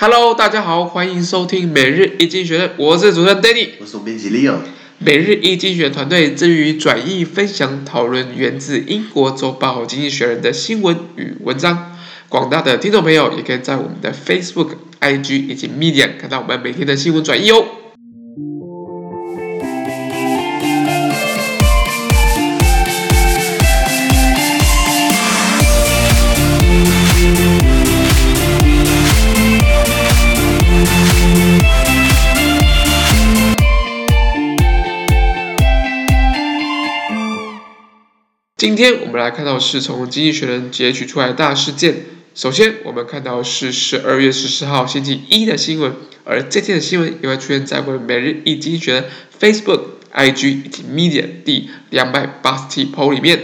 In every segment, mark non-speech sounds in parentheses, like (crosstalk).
Hello，大家好，欢迎收听每日一经济学人，我是主持人 Danny，我是总编辑 Leo。每日一经济学人团队致力于转译、分享、讨论源自英国周报《经济学人》的新闻与文章。广大的听众朋友也可以在我们的 Facebook、IG 以及 Medium 看到我们每天的新闻转译哦。今天我们来看到是从《经济学人》截取出来的大事件。首先，我们看到是十二月十四号星期一的新闻，而这天的新闻也会出现在我们每日一经济学人 Facebook、IG 以及 Medium 第两百八十七 po 里面。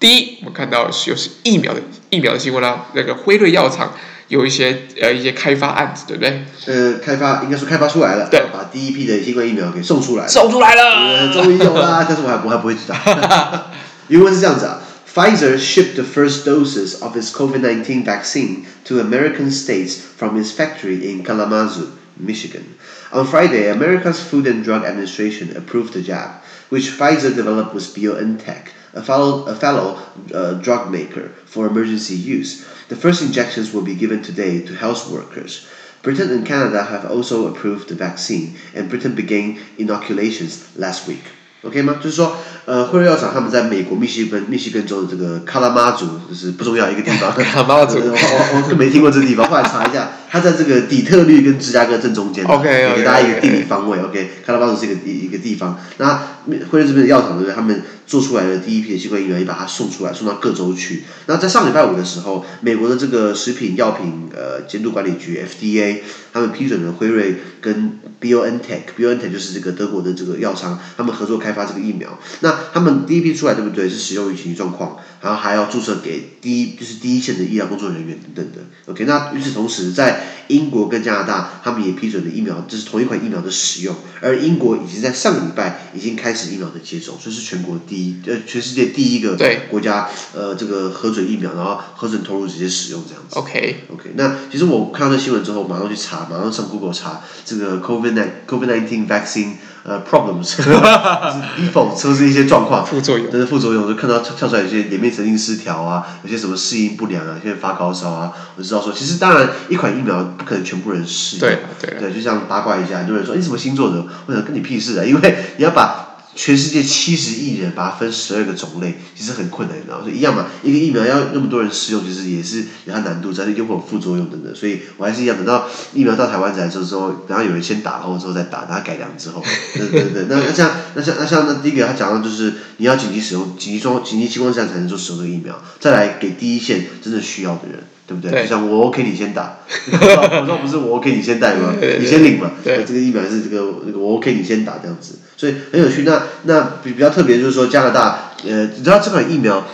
第一，我们看到是又是疫苗的疫苗的新闻啦，那个辉瑞药厂有一些呃一些开发案子，对不对？呃，开发应该是开发出来了，对，把第一批的新冠疫苗给送出来了，送出来了，呃，终于有啦，但是我还我还不会知道。原文是这样子啊，Pfizer shipped the first doses of its COVID-19 vaccine to American states from its factory in Kalamazoo, Michigan. On Friday, America's Food and Drug Administration approved the jab, which Pfizer developed with BioNTech, a fellow, a fellow uh, drug maker, for emergency use. The first injections will be given today to health workers. Britain and Canada have also approved the vaccine, and Britain began inoculations last week. OK 吗？就是说，呃，辉瑞药厂他们在美国密西根密西根州的这个卡拉马祖，就是不重要一个地方。(laughs) 卡拉马祖，(laughs) 我我我都没听过这个地方，后来查一下，它在这个底特律跟芝加哥正中间。OK，给大家一个地理方位。OK，卡拉马祖是一个一个地方。那辉瑞这边的药厂对不对？他们做出来的第一批的新冠疫苗也把它送出来，送到各州去。那在上礼拜五的时候，美国的这个食品药品呃监督管理局 FDA，他们批准了辉瑞跟 BioNTech，BioNTech 就是这个德国的这个药商，他们合作开发这个疫苗。那他们第一批出来对不对？是使用于紧急状况，然后还要注射给第一就是第一线的医疗工作人员等等的。OK，那与此同时，在英国跟加拿大，他们也批准了疫苗，这、是同一款疫苗的使用。而英国已经在上个礼拜已经开始疫苗的接种，所以是全国第一呃全世界第一个国家呃这个核准疫苗，然后核准投入直接使用这样子。OK OK，那其实我看到这新闻之后，马上去查，马上上 Google 查这个 COVID-19 COVID-19 vaccine。呃、uh,，problems，(laughs) 是 default，说是一些状况，副作用，这是副作用，就看到跳跳出来有些颜面神经失调啊，有些什么适应不良啊，有些发高烧啊，我就知道说，其实当然一款疫苗不可能全部人适应，对对对，就像八卦一下，很多人说你什么星座的，我想跟你屁事啊，因为你要把。全世界七十亿人，把它分十二个种类，其实很困难，你知道吗？所以一样嘛，一个疫苗要那么多人使用，其实也是有它难度，但是又会有副作用等等。所以我还是一样，等到疫苗到台湾来的时候，等到有人先打，然后之后再打，然后改良之后，对对对。那那像那像那像那第一个他讲到就是你要紧急使用，紧急状紧急情况下才能做使用这个疫苗，再来给第一线真正需要的人。对不对？对就像我 OK 你先打，(laughs) 我说不是我 OK 你先带吗？你先领嘛。对，这个疫苗是这个那个我 OK 你先打这样子，所以很有趣。那那比比较特别就是说加拿大，呃，你知道这款疫苗，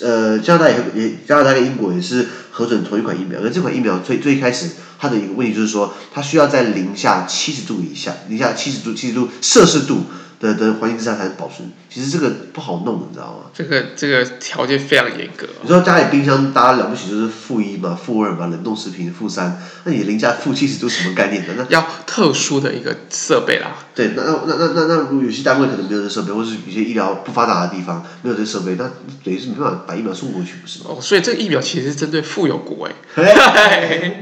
呃，加拿大也也加拿大跟英国也是核准同一款疫苗。那这款疫苗最最一开始它的一个问题就是说，它需要在零下七十度以下，零下七十度七十度摄氏度。的的环境之下才能保存，其实这个不好弄，你知道吗？这个这个条件非常严格。你说家里冰箱大家了不起就是负一嘛，负二嘛，冷冻食品负三，那你零下负七十度什么概念的？那要特殊的一个设备啦。对，那那那那那如果有些单位可能没有这设备，或是有些医疗不发达的地方没有这设备，那等于是没办法把疫苗送过去，不是吗？哦，所以这个疫苗其实是针对富有国哎。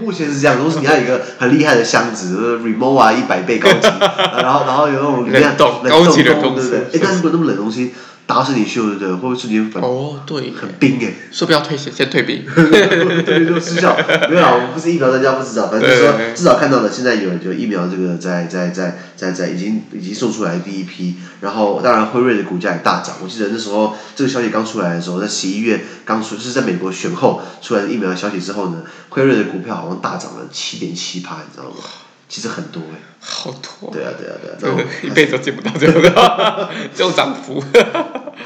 目前是这样，如果是你要有一个很厉害的箱子，remote 啊一百倍高级，(laughs) 然后然后有那种冷冻高级的东西，对不对？哎，但是如果那么冷东西。打死你秀对不对？会不会瞬间反？哦，对，很冰哎。说不要退先，先退兵。(laughs) 对，就失效。没有啦，我们不是疫苗专家，不知道。反正说至少看到了，现在有就疫苗这个在在在在在已经已经送出来的第一批。然后当然辉瑞的股价也大涨。我记得那时候这个消息刚出来的时候，在十一月刚出，是在美国选后出来的疫苗的消息之后呢，辉瑞的股票好像大涨了七点七趴，你知道吗？其实很多哎，好多。对啊对啊对啊，(laughs) 一辈子都见不到这种 (laughs) 这种涨幅。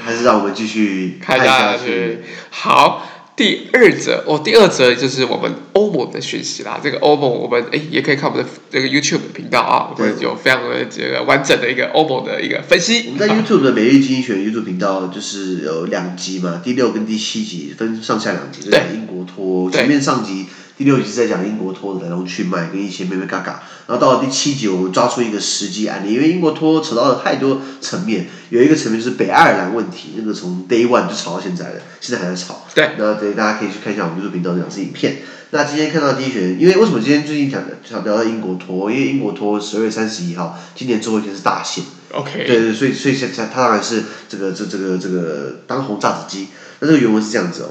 还是让我们继续看下去。好，第二则哦，第二则就是我们欧盟的讯息啦。这个欧盟，我们哎也可以看我们的这个 YouTube 频道啊，我们有非常的这个完整的一个欧盟的一个分析。我们在 YouTube 的每日经济学 YouTube 频道就是有两集嘛，第六跟第七集分上下两集，对，英国脱欧。前面上集。第六集是在讲英国脱的来龙去脉跟一些妹妹嘎嘎，然后到了第七集，我们抓出一个实际案例，因为英国脱扯到了太多层面，有一个层面就是北爱尔兰问题，那个从 Day One 就吵到现在了，现在还在吵。对。那对大家可以去看一下我们 YouTube 频道这两支影片。那今天看到第一选，因为为什么今天最近讲的想聊到英国脱？因为英国脱十二月三十一号，今年最后一天是大限。OK。对对，所以所以现在它当然是这个这这个这个当红炸子鸡。那这个原文是这样子哦。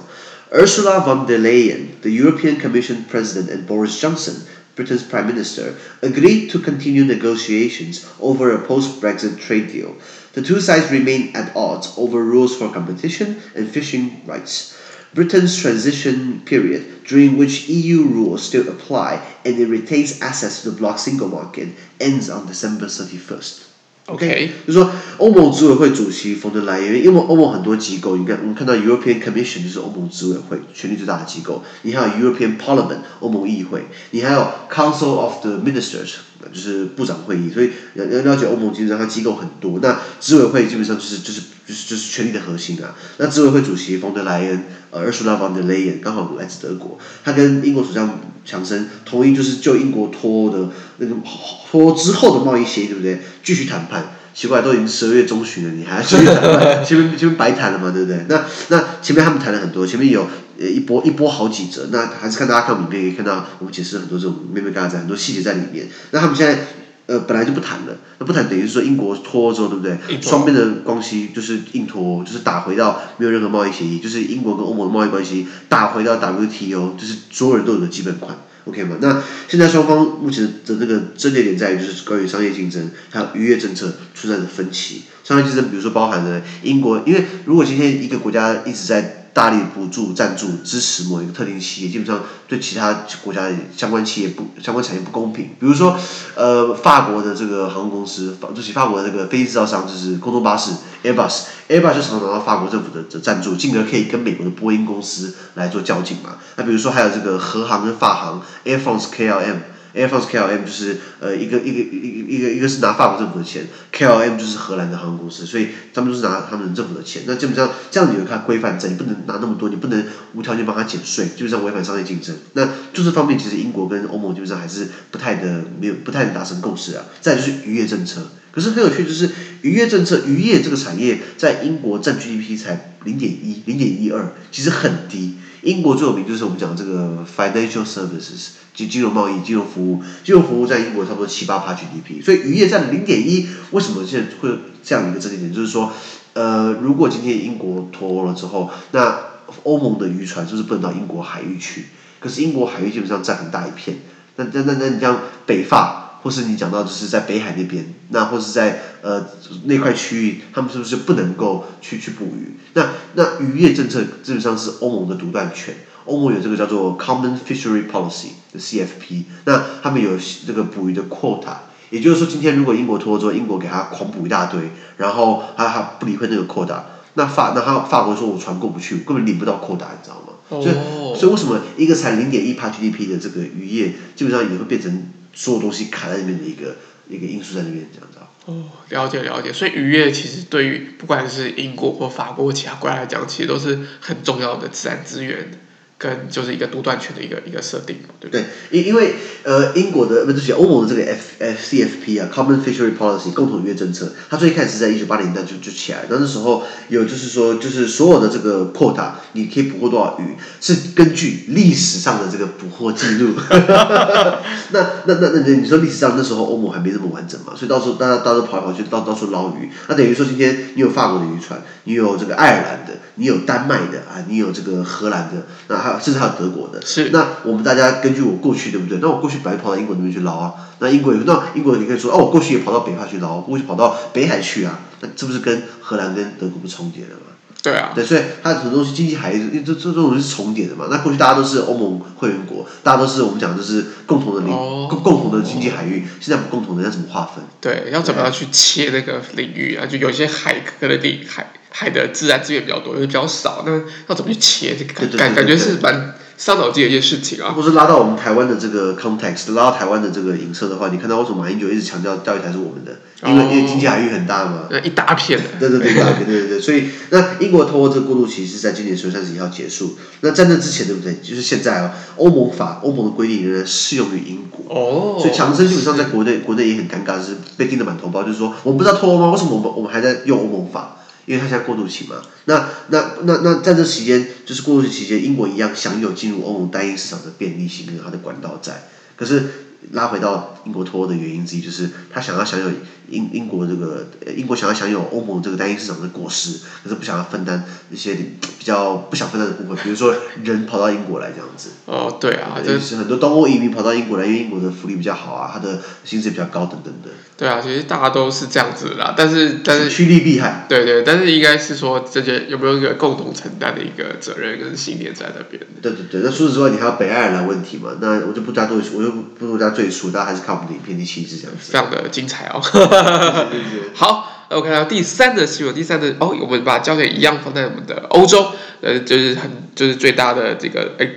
Ursula von der Leyen, the European Commission President, and Boris Johnson, Britain's Prime Minister, agreed to continue negotiations over a post-Brexit trade deal. The two sides remain at odds over rules for competition and fishing rights. Britain's transition period, during which EU rules still apply and it retains access to the bloc single market, ends on December 31st. OK，就是说欧盟执委会主席冯德莱恩，因为欧盟很多机构，你看我们看到 European Commission 就是欧盟执委会，权力最大的机构。你还有 European Parliament 欧盟议会，你还有 Council of the Ministers 就是部长会议。所以要要了解欧盟基本上它机构很多，那执委会基本上就是就是就是就是权力的核心啊。那执委会主席冯德莱恩，呃，Ursula von der Leyen 刚好来自德国，他跟英国首相强生同意就是就英国脱欧的那个脱之后的贸易协议，对不对？继续谈判。奇怪，都已经十二月中旬了，你还要继续谈判？(laughs) 前面前面白谈了嘛，对不对？那那前面他们谈了很多，前面有呃一波一波好几折，那还是看大家看影片可以看到我们解释很多这种妹妹嘎在，很多细节在里面。那他们现在呃本来就不谈了，那不谈等于是说英国脱之后，对不对？双边的关系就是硬脱，就是打回到没有任何贸易协议，就是英国跟欧盟的贸易关系打回到 WTO，就是所有人都有的基本款。OK 吗？那现在双方目前的这个症结点在于，就是关于商业竞争还有渔业政策存在的分歧。商业竞争，比如说包含了英国，因为如果今天一个国家一直在大力补助、赞助、支持某一个特定企业，基本上对其他国家相关企业不相关产业不公平。比如说，呃，法国的这个航空公司，法就是法国的这个飞机制造商，就是空中巴士 Airbus，Airbus 就常常拿到法国政府的的赞助，进而可以跟美国的波音公司来做交警嘛。那比如说还有这个荷航跟法航 Air France KLM。Air France KLM 就是呃一个一个一个一个一个是拿法国政府的钱，KLM 就是荷兰的航空公司，所以他们都是拿他们政府的钱。那基本上这样子有它规范在，你不能拿那么多，你不能无条件帮他减税，基本上违反商业竞争。那就这方面，其实英国跟欧盟基本上还是不太的没有不太能达成共识啊。再就是渔业政策，可是很有趣，就是渔业政策，渔业这个产业在英国占 GDP 才零点一零点一二，其实很低。英国最有名就是我们讲的这个 financial services。就金融贸易、金融服务，金融服务在英国差不多七八趴 GDP，所以渔业占零点一。为什么现在会有这样一个争议点？就是说，呃，如果今天英国脱欧了之后，那欧盟的渔船就是不能到英国海域去。可是英国海域基本上占很大一片，那那那那你像北法，或是你讲到就是在北海那边，那或是在呃那块区域，他们是不是不能够去去捕鱼？那那渔业政策基本上是欧盟的独断权。欧盟有这个叫做 Common Fishery Policy 的 CFP，那他们有这个捕鱼的 quota，也就是说，今天如果英国脱欧之后，英国给他狂捕一大堆，然后他他不理会那个 quota，那法那他法国说我船过不去，根本领不到 quota，你知道吗？所以所以为什么一个才零点一帕 GDP 的这个渔业，基本上也会变成所有东西卡在里面的一个一个因素在那边，这样子。哦，了解了解，所以渔业其实对于不管是英国或法国或其他国家来讲，其实都是很重要的自然资源。跟就是一个独断权的一个一个设定，对不对？对，因因为呃，英国的不是欧盟的这个 F F C F P 啊，Common Fishery Policy 共同渔业政策，它最开始是在一九八零年代就就起来，那那时候有就是说，就是所有的这个 quota，你可以捕获多少鱼，是根据历史上的这个捕获记录。(laughs) 那那那那你说历史上那时候欧盟还没这么完整嘛，所以到时候大家到时候跑来跑去到到处捞鱼，那等于说今天你有法国的渔船，你有这个爱尔兰的，你有丹麦的啊，你有这个荷兰的，那。甚至还有德国的，是。那我们大家根据我过去对不对？那我过去本来跑到英国那边去捞啊，那英国也那英国人你可以说哦，我过去也跑到北方去捞，过去跑到北海去啊，那这不是跟荷兰跟德国不重叠了吗？对啊。对，所以它很多东西经济海域，这这这种是重叠的嘛？那过去大家都是欧盟会员国，大家都是我们讲就是共同的领、哦、共共同的经济海域，现在不共同的要怎么划分？对，要怎么样去切那个领域啊？就有些海可能领海海的自然资源比较多，有些比较少，那要怎么去切？这个感感觉是蛮。伤脑筋的一件事情啊。或是拉到我们台湾的这个 context，拉到台湾的这个影射的话，你看到为什么马英九一直强调钓鱼台是我们的？因为、哦、因为经济海域很大嘛。那一大片。(laughs) 对对对，一大片，对对对。所以那英国透过这个过渡期是在今年十月三十一号结束。那在那之前，对不对？就是现在啊，欧盟法、欧盟的规定仍然适用于英国。哦。所以强生基本上在国内，国内也很尴尬，是被盯得满头包，就是说我们不知道脱欧吗？为什么我们我们还在用欧盟法？因为它现在过渡期嘛，那那那那在这期间，就是过渡期间，英国一样享有进入欧盟单一市场的便利性跟它的管道在，可是。拉回到英国脱欧的原因之一，就是他想要享有英英国这个英国想要享有欧盟这个单一市场的果实，可是不想要分担一些比较不想分担的部分，比如说人跑到英国来这样子。哦，对啊，就是很多东欧移民跑到英国来，因为英国的福利比较好啊，他的薪资比较高等等的。对啊，其实大家都是这样子的啦，但是但是趋利避害。对对，但是应该是说这些有没有一个共同承担的一个责任跟信念在那边。对对对，那除此之外，你还有北爱尔兰问题嘛？那我就不加多，我就不多加赘述，大家还是看我们的影片第七支这样子。非常的精彩哦。(laughs) 好，那我看到第三的新闻，第三的哦，我们把焦点一样放在我们的欧洲，呃，就是很就是最大的这个哎。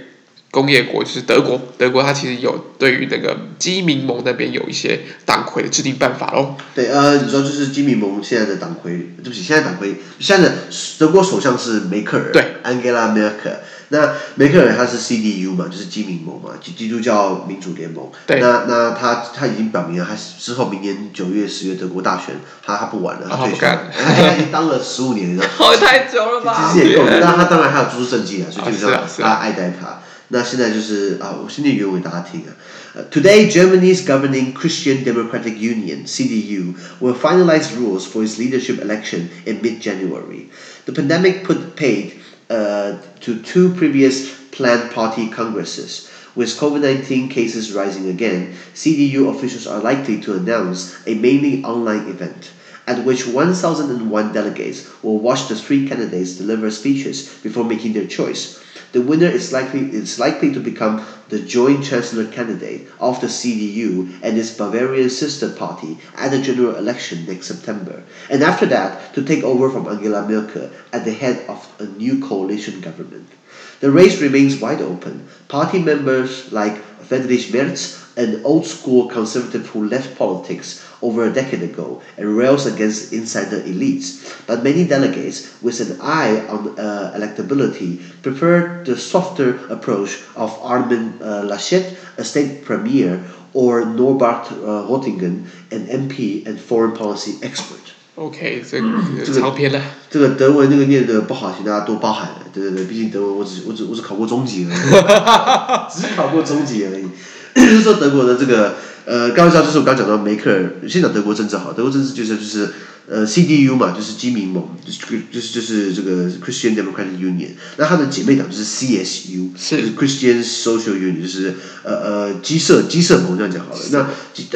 工业国就是德国，德国它其实有对于那个基民盟那边有一些党魁的制定办法喽。对，呃，你说就是基民盟现在的党魁，对不起，现在党魁现在的德国首相是梅克尔，对，Angela Merkel。那梅克尔他是 CDU 嘛，就是基民盟嘛，基基督教民主联盟。对。那那他他已经表明了，他之后明年九月十月德国大选，他他不玩了，他退休。他他已经当了十五年了。好，太久了吧？其实也够了，但他当然还有诸事政绩啊，所以基本上他爱戴他。那现在就是啊，我先念原文给大家听啊。Today, Germany's governing Christian Democratic Union (CDU) will finalize rules for its leadership election in mid-January. The pandemic put paid uh, Uh, to two previous planned party congresses. With COVID-19 cases rising again, CDU officials are likely to announce a mainly online event at which 1,001 delegates will watch the three candidates deliver speeches before making their choice. The winner is likely, is likely to become the joint chancellor candidate of the CDU and its Bavarian sister party at the general election next September, and after that to take over from Angela Merkel at the head of a new coalition government. The race remains wide open. Party members like Friedrich Merz, an old school conservative who left politics over a decade ago and rails against insider elites. But many delegates, with an eye on uh, electability, prefer the softer approach of Armin uh, Laschet, a state premier, or Norbert uh, Rottingen, an MP and foreign policy expert. OK，这个长篇了。这个德文那个念的不好，请大家多包涵。对对对，毕竟德文我只我只我只考过中级而已，只考过中级而已。就是说德国的这个。 (laughs) (coughs) 呃，刚刚就是我刚讲到梅克尔，先讲德国政治好，德国政治就是就是呃 CDU 嘛，就是基民盟，就是就是就是这个 Christian Democratic Union，那它的姐妹党就是 CSU，是就是 Christian Social Union，就是呃呃基社基社盟这样讲好了。那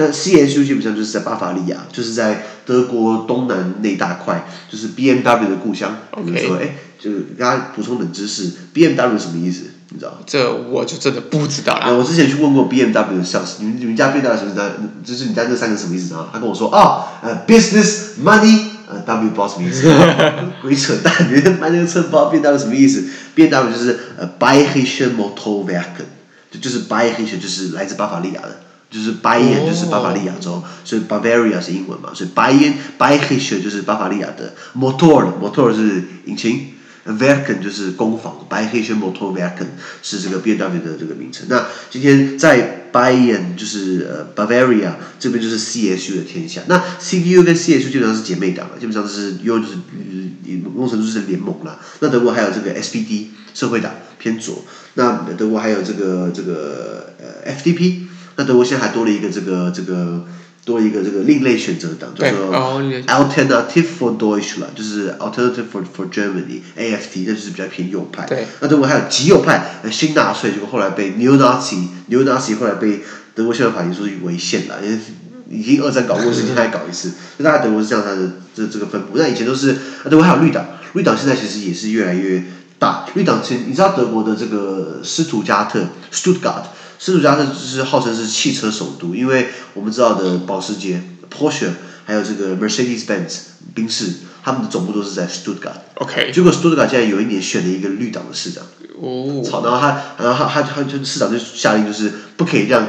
呃 CSU 基本上就是在巴伐利亚，就是在德国东南那大块，就是 BMW 的故乡。比如说，哎，就是给大家补充冷知识，BMW 什么意思？你知道？这我就真的不知道了。我之前去问过 BMW 的 sales，你们你们家 BMW 什么的，就是你家这三个什么意思啊？他跟我说啊，呃，business money，呃，W 不知道什么意思，(laughs) 鬼扯淡！你买那个车不知道 BMW 什么意思？BMW 就是呃，Bayerische Motorwerke，就就是 Bayerische 就是来自巴伐利亚的，就是 Bayern 就是巴伐利亚州，所以 Bavaria 是英文嘛，所以 Bayern Bayerische 就是巴伐利亚的 Motor，Motor 是引擎。Werken 就是工坊，Bayerische Motorwerken 是这个 BMW 的这个名称。那今天在 Bayern 就是呃 Bavaria 这边就是 CSU 的天下。那 CDU 跟 CSU 基本上是姐妹党了，基本上是又就是某种程度是联盟了。那德国还有这个 SPD 社会党偏左。那德国还有这个这个呃 FDP。那德国现在还多了一个这个这个。多一个这个另类选择党，叫做 Alternative for Deutschland，就是 Alternative for for Germany，AFD，那就是比较偏右派。对。那德国还有极右派，新纳粹，结果后来被 New Nazi、New Nazi 后来被德国宪法法庭说是违宪了，因为已经二战搞过事情，他还搞一次。就大概德国是这样，它的这这个分布。那以前都是，德国还有绿党，绿党现在其实也是越来越大。绿党其实你知道德国的这个斯图加特 （Stuttgart）。斯图加特就是号称是汽车首都，因为我们知道的保时捷、Porsche，还有这个 Mercedes-Benz 宾士，他们的总部都是在 Stuttgart。OK。结果 Stuttgart 现在有一年选了一个绿党的市长。哦。操，然后他，然后他，他，他就市长就下令，就是不可以让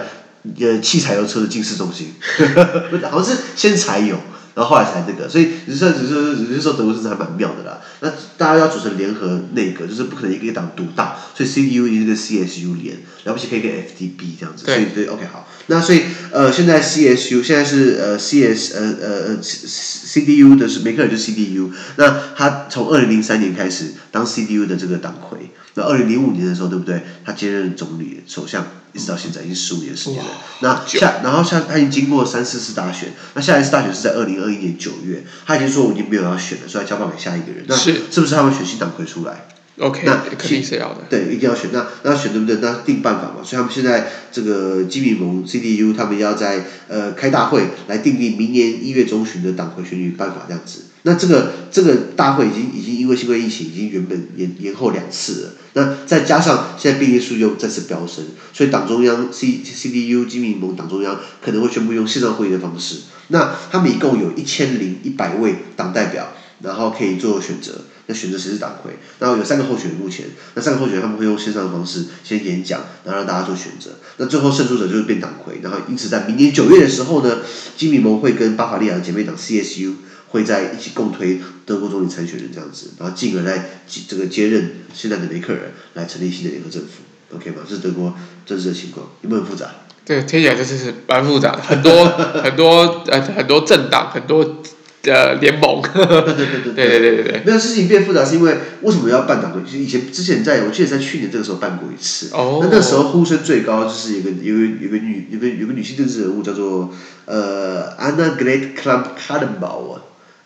呃汽柴油车的进市中心，(laughs) 好像是先柴油。然后后来才这个，所以只是只是只是说德国政治还蛮妙的啦。那大家要组成联合内阁，就是不可能一个党独大，所以 CDU 一个 CSU 连，了不起可以跟 FDP 这样子。对。所以对，OK 好。那所以呃，现在 CSU 现在是呃 CS 呃呃呃 CDU 的是梅克尔就是 CDU，那他从二零零三年开始当 CDU 的这个党魁，那二零零五年的时候对不对？他接任总理、首相。一直到现在已经十五年时间了，那下然后下他已经经过三四次大选，那下一次大选是在二零二一年九月，他已经说我已经没有要选了，所以要交棒给下一个人。那是是不是他们选新党魁出来？OK，那肯定是要的。对，一定要选。那那选对不对？那定办法嘛。所以他们现在这个基民盟 CDU 他们要在呃开大会来订定明年一月中旬的党魁选举办法这样子。那这个这个大会已经已经因为新冠疫情已经原本延延后两次了，那再加上现在病例数又再次飙升，所以党中央 C C D U 基民盟党中央可能会宣布用线上会议的方式。那他们一共有一千零一百位党代表，然后可以做选择，那选择谁是党魁？然后有三个候选人目前，那三个候选人他们会用线上的方式先演讲，然后让大家做选择。那最后胜出者就是变党魁，然后因此在明年九月的时候呢，基民盟会跟巴伐利亚的姐妹党 C S U。会在一起共推德国总理参选人这样子，然后进而来这个接任现在的梅克尔，来成立新的联合政府。OK 吗？这是德国政治的情况，有没有复杂？对，听起来确是蛮复杂的，很多 (laughs) 很多呃很多政党，很多呃联盟。对对对对对对 (laughs) 对。没有事情变复杂，是因为为什么要办党会？其以前之前在我记得在去年这个时候办过一次。哦。那那时候呼声最高，就是有个有个有个女有个有个女性政治人物叫做呃 Anna Great Club Kadenbach。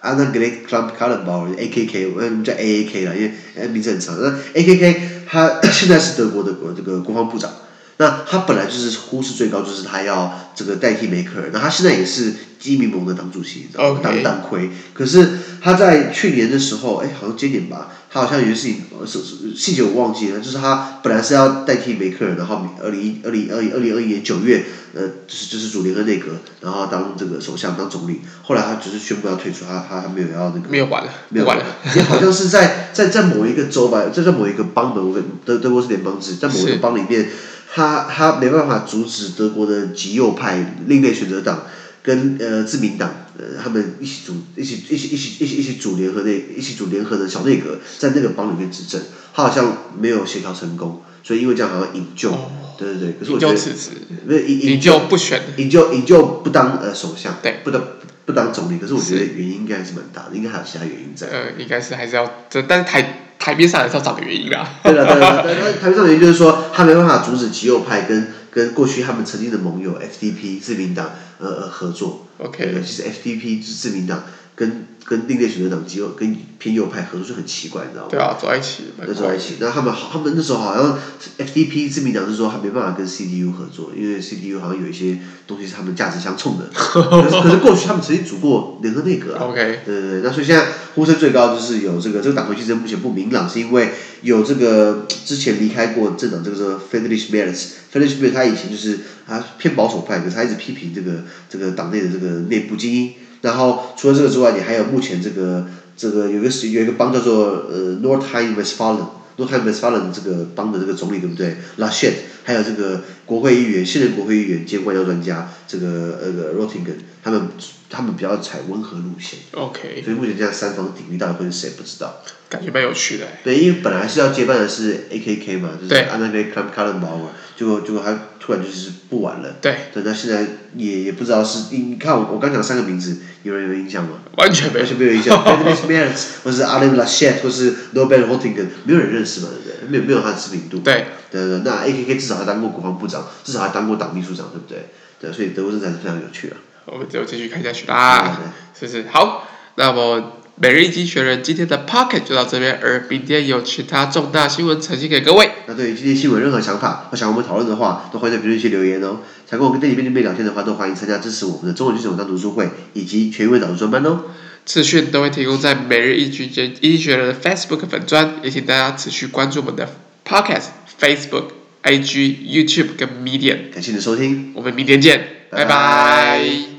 啊，那 Annegret Kramp-Karrenbauer，A K K，我们叫 A A K 啦，因为名字很长。那 A K K，他现在是德国的国这个国防部长。那他本来就是呼声最高，就是他要这个代替梅克尔。那他现在也是基民盟的党主席，你知道吗？党党魁。可是他在去年的时候，哎，好像今年吧，他好像有些事情，是细节我忘记了。就是他本来是要代替梅克尔，然后二零一二零二零二零二一年九月，呃，就是就是组联合内阁，然后当这个首相当总理。后来他只是宣布要退出，他他还没有要那个。没有管了，没有管了。也好像是在在在某一个州吧，在在某一个邦的，德德国是联邦制，在某一个邦里面。他他没办法阻止德国的极右派另类选择党跟呃自民党呃他们一起组一起一起一起一起一起组联合内一起组联合的小内阁在那个邦里面执政，他好像没有协调成功，所以因为这样好像引咎，哦、对对对，可是我觉得引引咎不选，引咎引咎不当呃首相，对，不当不当总理，可是我觉得原因应该还是蛮大的，应该还有其他原因在。呃，应该是还是要这，但是台。台面上还是要找个原因啊。对了，对了，对，他台面上原因就是说，他没办法阻止极右派跟跟过去他们曾经的盟友 FDP 自民党呃呃合作。OK。其实 FDP 是自民党跟跟另类选择党极右跟偏右派合作是很奇怪，你知道吗？对啊，走在一起。对，走在一起。那他们他们那时候好像 FDP 自民党是说他没办法跟 CDU 合作，因为 CDU 好像有一些东西是他们价值相冲的。(laughs) 可是可是过去他们曾经组过联合内阁啊。OK。对对对，那所以现在呼声最高就是有这个这个党魁竞争目前不明朗，是因为有这个之前离开过政党这个叫 Friedrich Merz，Friedrich Merz 他以前就是他偏保守派，可是他一直批评这个这个党内的这个内部精英。然后除了这个之外，你还有目前这个这个有一个有一个邦叫做呃 Northheim Westfalen，Northheim Westfalen 这个邦的这个总理对不对？Laschet，还有这个国会议员，现任国会议员兼外交专家这个呃 Rottingen，他们他们比较采温和路线。OK。所以目前这样三方鼎立，到底会是谁不知道？感觉蛮有趣的。对，因为本来是要接班的是 AKK 嘛，就是 Annegret Kramp-Karrenbauer，结果结果他突然就是不玩了。对。对，那现在也也不知道是，你看我我刚讲三个名字，有人有印象吗？完全没有。完全没有印象。(laughs) Friedrich Merz 或是 Armin Laschet 或是 Norbert Röttgen，没有人认识嘛，对不对？没有没有他的知名度。对。对对，那 AKK 至少他当过国防部长，至少还当过党秘书长，对不对？对，所以德国政治还是非常有趣的。我们就继续看下去啦，是不是？好，那么。每日一经学人今天的 Pocket 就到这边，而明天有其他重大新闻呈现给各位。那对于今天新闻任何想法或想我们讨论的话，都欢迎在评论区留言哦。想跟我跟店里面的妹聊天的话，都欢迎参加支持我们的中文剧场当读书会以及全英文导读专班哦。资讯都会提供在每日一经一经学人的 Facebook 粉专，也请大家持续关注我们的 Podcast、Facebook、IG、YouTube 跟 Medium。感谢你的收听，我们明天见，拜拜。拜拜。